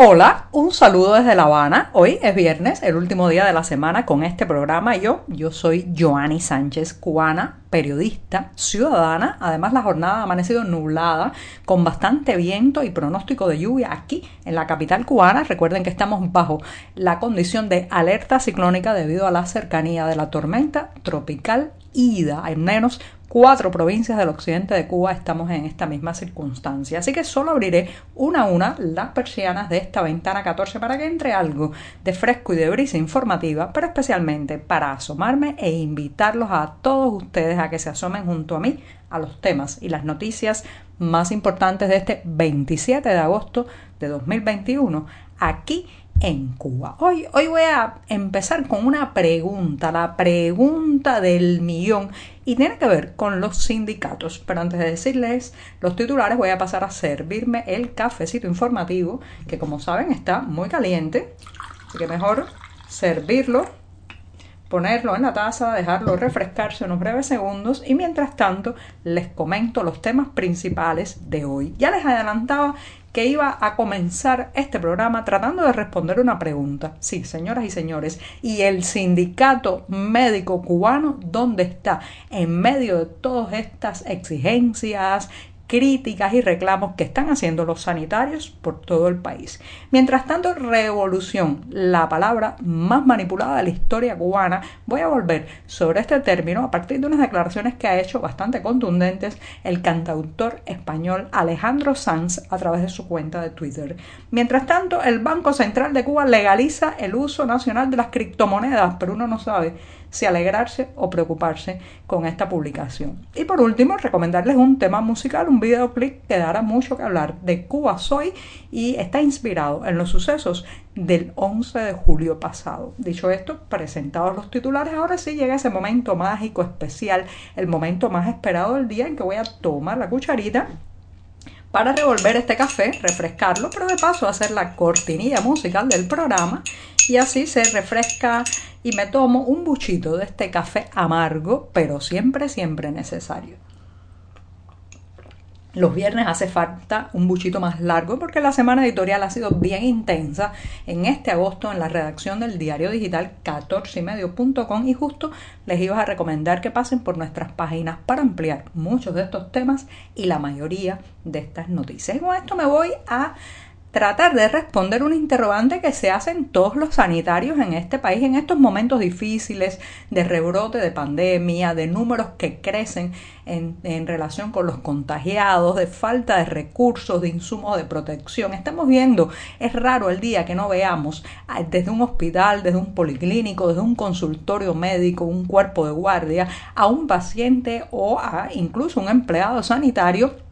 Hola, un saludo desde La Habana. Hoy es viernes, el último día de la semana con este programa. Yo, yo soy Joanny Sánchez, cubana, periodista, ciudadana. Además, la jornada ha amanecido nublada, con bastante viento y pronóstico de lluvia aquí en la capital cubana. Recuerden que estamos bajo la condición de alerta ciclónica debido a la cercanía de la tormenta tropical Ida. Hay menos cuatro provincias del occidente de Cuba estamos en esta misma circunstancia. Así que solo abriré una a una las persianas de esta ventana 14 para que entre algo de fresco y de brisa informativa, pero especialmente para asomarme e invitarlos a todos ustedes a que se asomen junto a mí a los temas y las noticias más importantes de este 27 de agosto de 2021 aquí en Cuba. Hoy, hoy voy a empezar con una pregunta, la pregunta del millón, y tiene que ver con los sindicatos. Pero antes de decirles los titulares, voy a pasar a servirme el cafecito informativo, que como saben está muy caliente, así que mejor servirlo ponerlo en la taza, dejarlo refrescarse unos breves segundos y mientras tanto les comento los temas principales de hoy. Ya les adelantaba que iba a comenzar este programa tratando de responder una pregunta. Sí, señoras y señores, ¿y el sindicato médico cubano dónde está? En medio de todas estas exigencias críticas y reclamos que están haciendo los sanitarios por todo el país. Mientras tanto, revolución, la palabra más manipulada de la historia cubana, voy a volver sobre este término a partir de unas declaraciones que ha hecho bastante contundentes el cantautor español Alejandro Sanz a través de su cuenta de Twitter. Mientras tanto, el Banco Central de Cuba legaliza el uso nacional de las criptomonedas, pero uno no sabe si alegrarse o preocuparse con esta publicación. Y por último, recomendarles un tema musical, un videoclip que dará mucho que hablar de Cuba Soy y está inspirado en los sucesos del 11 de julio pasado. Dicho esto, presentados los titulares, ahora sí llega ese momento mágico, especial, el momento más esperado del día en que voy a tomar la cucharita para revolver este café, refrescarlo, pero de paso hacer la cortinilla musical del programa y así se refresca y me tomo un buchito de este café amargo, pero siempre, siempre necesario. Los viernes hace falta un buchito más largo porque la semana editorial ha sido bien intensa en este agosto en la redacción del diario digital 14ymedio.com y justo les iba a recomendar que pasen por nuestras páginas para ampliar muchos de estos temas y la mayoría de estas noticias. Y con esto me voy a tratar de responder un interrogante que se hacen todos los sanitarios en este país en estos momentos difíciles de rebrote de pandemia, de números que crecen en, en, relación con los contagiados, de falta de recursos, de insumos de protección. Estamos viendo, es raro el día que no veamos ah, desde un hospital, desde un policlínico, desde un consultorio médico, un cuerpo de guardia, a un paciente o a incluso un empleado sanitario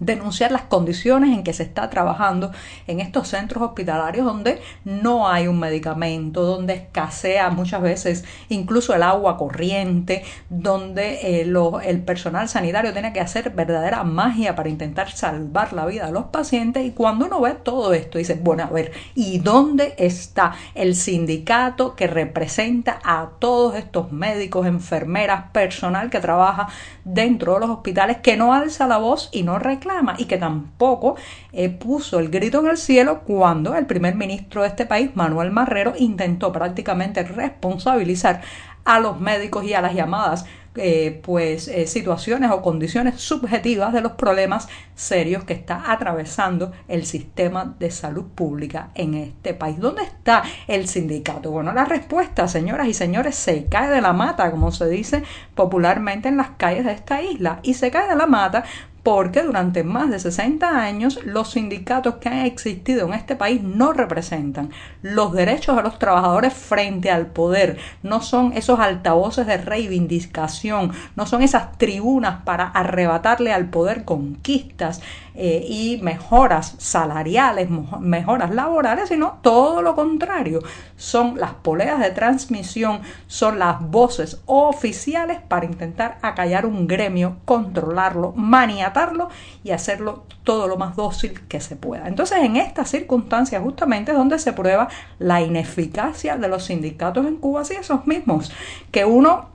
denunciar las condiciones en que se está trabajando en estos centros hospitalarios donde no hay un medicamento, donde escasea muchas veces incluso el agua corriente, donde eh, el personal sanitario tiene que hacer verdadera magia para intentar salvar la vida de los pacientes y cuando uno ve todo esto dice, bueno, a ver, ¿y dónde está el sindicato que representa a todos estos médicos, enfermeras, personal que trabaja dentro de los hospitales que no alza la voz y no reclama y que tampoco eh, puso el grito en el cielo cuando el primer ministro de este país, Manuel Marrero, intentó prácticamente responsabilizar a los médicos y a las llamadas eh, pues eh, situaciones o condiciones subjetivas de los problemas serios que está atravesando el sistema de salud pública en este país. ¿Dónde está el sindicato? Bueno, la respuesta, señoras y señores, se cae de la mata, como se dice popularmente en las calles de esta isla, y se cae de la mata porque durante más de 60 años los sindicatos que han existido en este país no representan los derechos de los trabajadores frente al poder, no son esos altavoces de reivindicación, no son esas tribunas para arrebatarle al poder conquistas eh, y mejoras salariales, mejoras laborales, sino todo lo contrario. Son las poleas de transmisión, son las voces oficiales para intentar acallar un gremio, controlarlo, maniatarlo y hacerlo todo lo más dócil que se pueda. Entonces, en estas circunstancias justamente es donde se prueba la ineficacia de los sindicatos en Cuba, y esos mismos que uno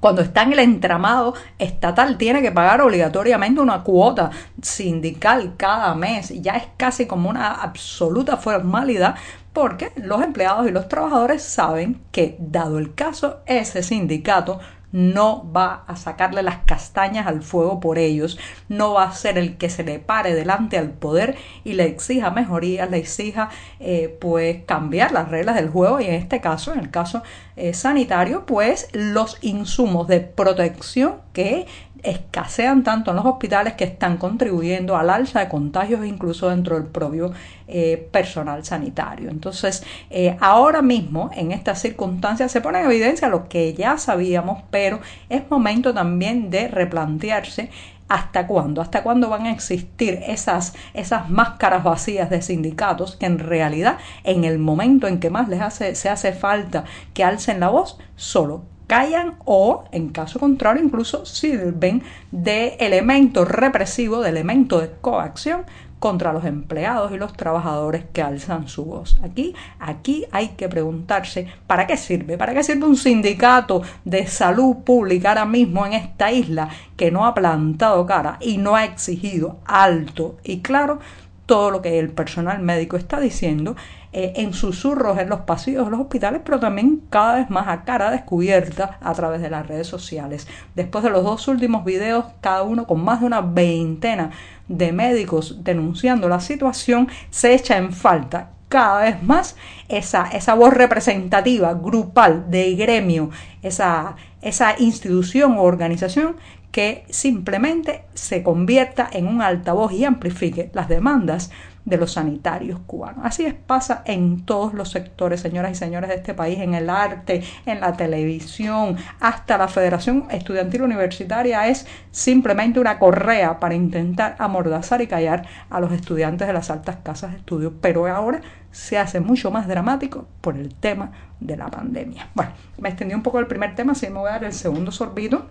cuando está en el entramado estatal, tiene que pagar obligatoriamente una cuota sindical cada mes. Ya es casi como una absoluta formalidad porque los empleados y los trabajadores saben que, dado el caso, ese sindicato no va a sacarle las castañas al fuego por ellos, no va a ser el que se le pare delante al poder y le exija mejorías, le exija eh, pues cambiar las reglas del juego y en este caso, en el caso eh, sanitario, pues los insumos de protección que escasean tanto en los hospitales que están contribuyendo al alza de contagios incluso dentro del propio eh, personal sanitario. Entonces, eh, ahora mismo, en estas circunstancias, se pone en evidencia lo que ya sabíamos, pero es momento también de replantearse ¿Hasta cuándo? ¿Hasta cuándo van a existir esas, esas máscaras vacías de sindicatos que en realidad en el momento en que más les hace, se hace falta que alcen la voz, solo callan o, en caso contrario, incluso sirven de elemento represivo, de elemento de coacción contra los empleados y los trabajadores que alzan su voz. Aquí, aquí hay que preguntarse, ¿para qué sirve? ¿Para qué sirve un sindicato de salud pública ahora mismo en esta isla que no ha plantado cara y no ha exigido alto y claro todo lo que el personal médico está diciendo eh, en susurros en los pasillos de los hospitales, pero también cada vez más a cara descubierta a través de las redes sociales. Después de los dos últimos videos, cada uno con más de una veintena de médicos denunciando la situación, se echa en falta cada vez más esa, esa voz representativa, grupal, de gremio, esa, esa institución o organización que simplemente se convierta en un altavoz y amplifique las demandas de los sanitarios cubanos. Así es, pasa en todos los sectores, señoras y señores de este país, en el arte, en la televisión, hasta la Federación Estudiantil Universitaria es simplemente una correa para intentar amordazar y callar a los estudiantes de las altas casas de estudio, pero ahora se hace mucho más dramático por el tema de la pandemia. Bueno, me extendí un poco el primer tema, así me voy a dar el segundo sorbito.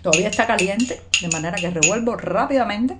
Todavía está caliente, de manera que revuelvo rápidamente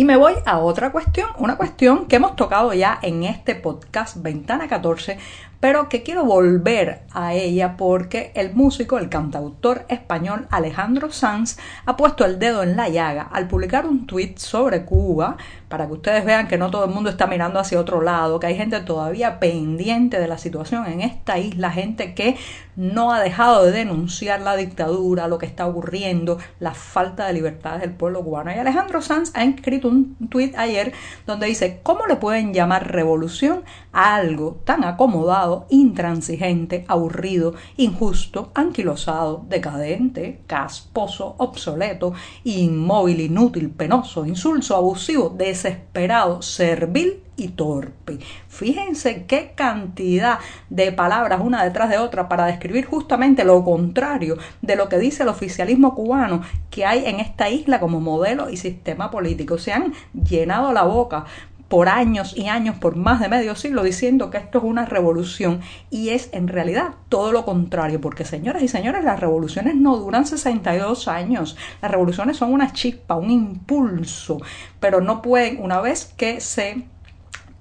y me voy a otra cuestión, una cuestión que hemos tocado ya en este podcast Ventana 14, pero que quiero volver a ella porque el músico, el cantautor español Alejandro Sanz ha puesto el dedo en la llaga al publicar un tweet sobre Cuba para que ustedes vean que no todo el mundo está mirando hacia otro lado, que hay gente todavía pendiente de la situación en esta isla, gente que no ha dejado de denunciar la dictadura, lo que está ocurriendo, la falta de libertades del pueblo cubano. Y Alejandro Sanz ha escrito un tweet ayer donde dice, ¿cómo le pueden llamar revolución a algo tan acomodado, intransigente, aburrido, injusto, anquilosado, decadente, casposo, obsoleto, inmóvil, inútil, penoso, insulso, abusivo, desesperado, servil y torpe. Fíjense qué cantidad de palabras una detrás de otra para describir justamente lo contrario de lo que dice el oficialismo cubano que hay en esta isla como modelo y sistema político. Se han llenado la boca por años y años, por más de medio siglo, diciendo que esto es una revolución. Y es en realidad todo lo contrario, porque señoras y señores, las revoluciones no duran 62 años, las revoluciones son una chispa, un impulso, pero no pueden, una vez que se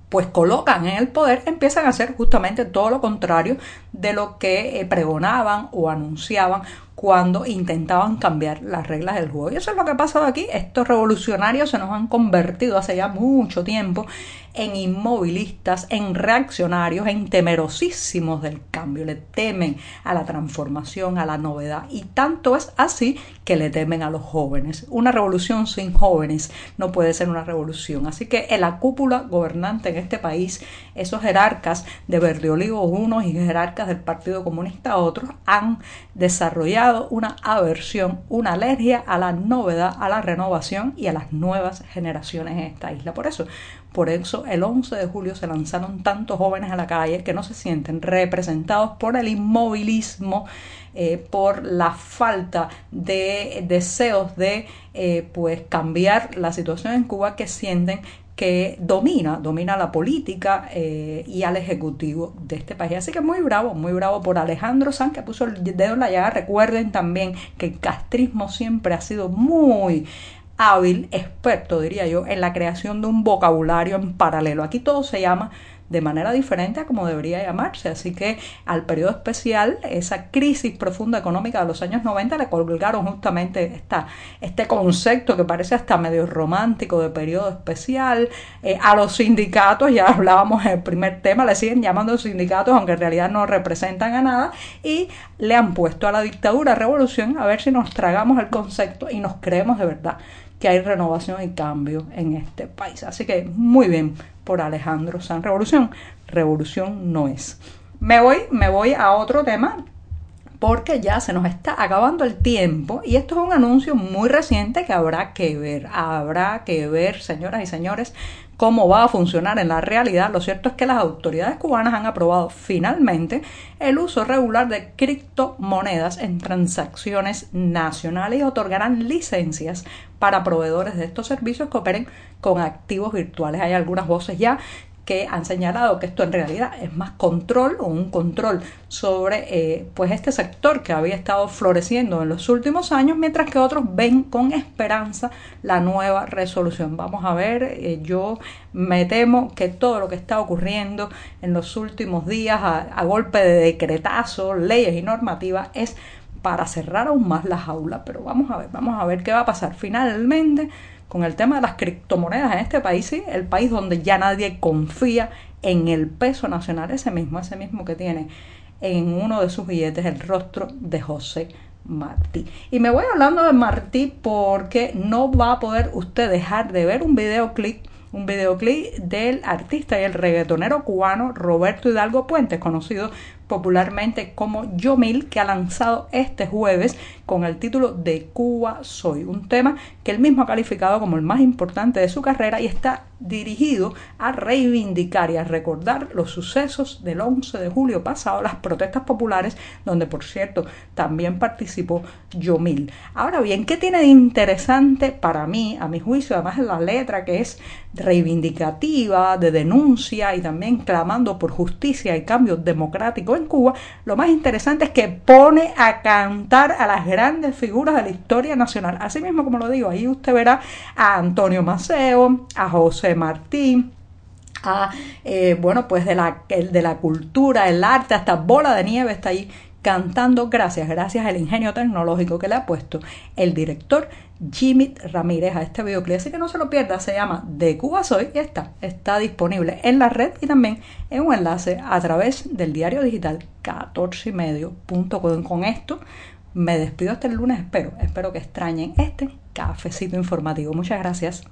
pues colocan en el poder, empiezan a hacer justamente todo lo contrario de lo que eh, pregonaban o anunciaban cuando intentaban cambiar las reglas del juego. Y eso es lo que ha pasado aquí. Estos revolucionarios se nos han convertido hace ya mucho tiempo en inmovilistas, en reaccionarios, en temerosísimos del cambio. Le temen a la transformación, a la novedad. Y tanto es así que le temen a los jóvenes. Una revolución sin jóvenes no puede ser una revolución. Así que en la cúpula gobernante en este país, esos jerarcas de Verde Olivo unos y jerarcas del Partido Comunista otros han desarrollado una aversión, una alergia a la novedad, a la renovación y a las nuevas generaciones en esta isla. Por eso, por eso el 11 de julio se lanzaron tantos jóvenes a la calle que no se sienten representados por el inmovilismo, eh, por la falta de deseos de eh, pues cambiar la situación en Cuba que sienten que domina, domina la política eh, y al ejecutivo de este país. Así que muy bravo, muy bravo por Alejandro Sanz que puso el dedo en la llaga. Recuerden también que el castrismo siempre ha sido muy hábil, experto diría yo, en la creación de un vocabulario en paralelo. Aquí todo se llama de manera diferente a como debería llamarse. Así que al periodo especial, esa crisis profunda económica de los años 90 le colgaron justamente esta, este concepto que parece hasta medio romántico de periodo especial. Eh, a los sindicatos, ya hablábamos en el primer tema, le siguen llamando sindicatos, aunque en realidad no representan a nada, y le han puesto a la dictadura revolución a ver si nos tragamos el concepto y nos creemos de verdad que hay renovación y cambio en este país. Así que muy bien por Alejandro San Revolución. Revolución no es. Me voy, me voy a otro tema porque ya se nos está acabando el tiempo y esto es un anuncio muy reciente que habrá que ver, habrá que ver, señoras y señores, cómo va a funcionar en la realidad. Lo cierto es que las autoridades cubanas han aprobado finalmente el uso regular de criptomonedas en transacciones nacionales y otorgarán licencias para proveedores de estos servicios que operen con activos virtuales. Hay algunas voces ya que han señalado que esto en realidad es más control o un control sobre eh, pues este sector que había estado floreciendo en los últimos años, mientras que otros ven con esperanza la nueva resolución. Vamos a ver, eh, yo me temo que todo lo que está ocurriendo en los últimos días a, a golpe de decretazo, leyes y normativas es para cerrar aún más la jaula, pero vamos a ver, vamos a ver qué va a pasar finalmente con el tema de las criptomonedas en este país, sí, el país donde ya nadie confía en el peso nacional, ese mismo, ese mismo que tiene en uno de sus billetes el rostro de José Martí. Y me voy hablando de Martí porque no va a poder usted dejar de ver un videoclip un videoclip del artista y el reggaetonero cubano Roberto Hidalgo Puentes, conocido popularmente como Yomil, que ha lanzado este jueves con el título de Cuba Soy, un tema que él mismo ha calificado como el más importante de su carrera y está dirigido a reivindicar y a recordar los sucesos del 11 de julio pasado, las protestas populares, donde por cierto también participó Yomil. Ahora bien, ¿qué tiene de interesante para mí, a mi juicio, además de la letra que es reivindicativa, de denuncia y también clamando por justicia y cambio democrático Cuba, lo más interesante es que pone a cantar a las grandes figuras de la historia nacional. Así mismo como lo digo, ahí usted verá a Antonio Maceo, a José Martín, a, eh, bueno, pues de la, de la cultura, el arte, hasta Bola de Nieve está ahí cantando gracias, gracias al ingenio tecnológico que le ha puesto el director Jimmy Ramírez a este videoclip. Así que no se lo pierda, se llama De Cuba Soy y está, está disponible en la red y también en un enlace a través del diario digital 14 y medio Con esto me despido hasta el lunes, espero, espero que extrañen este cafecito informativo. Muchas gracias.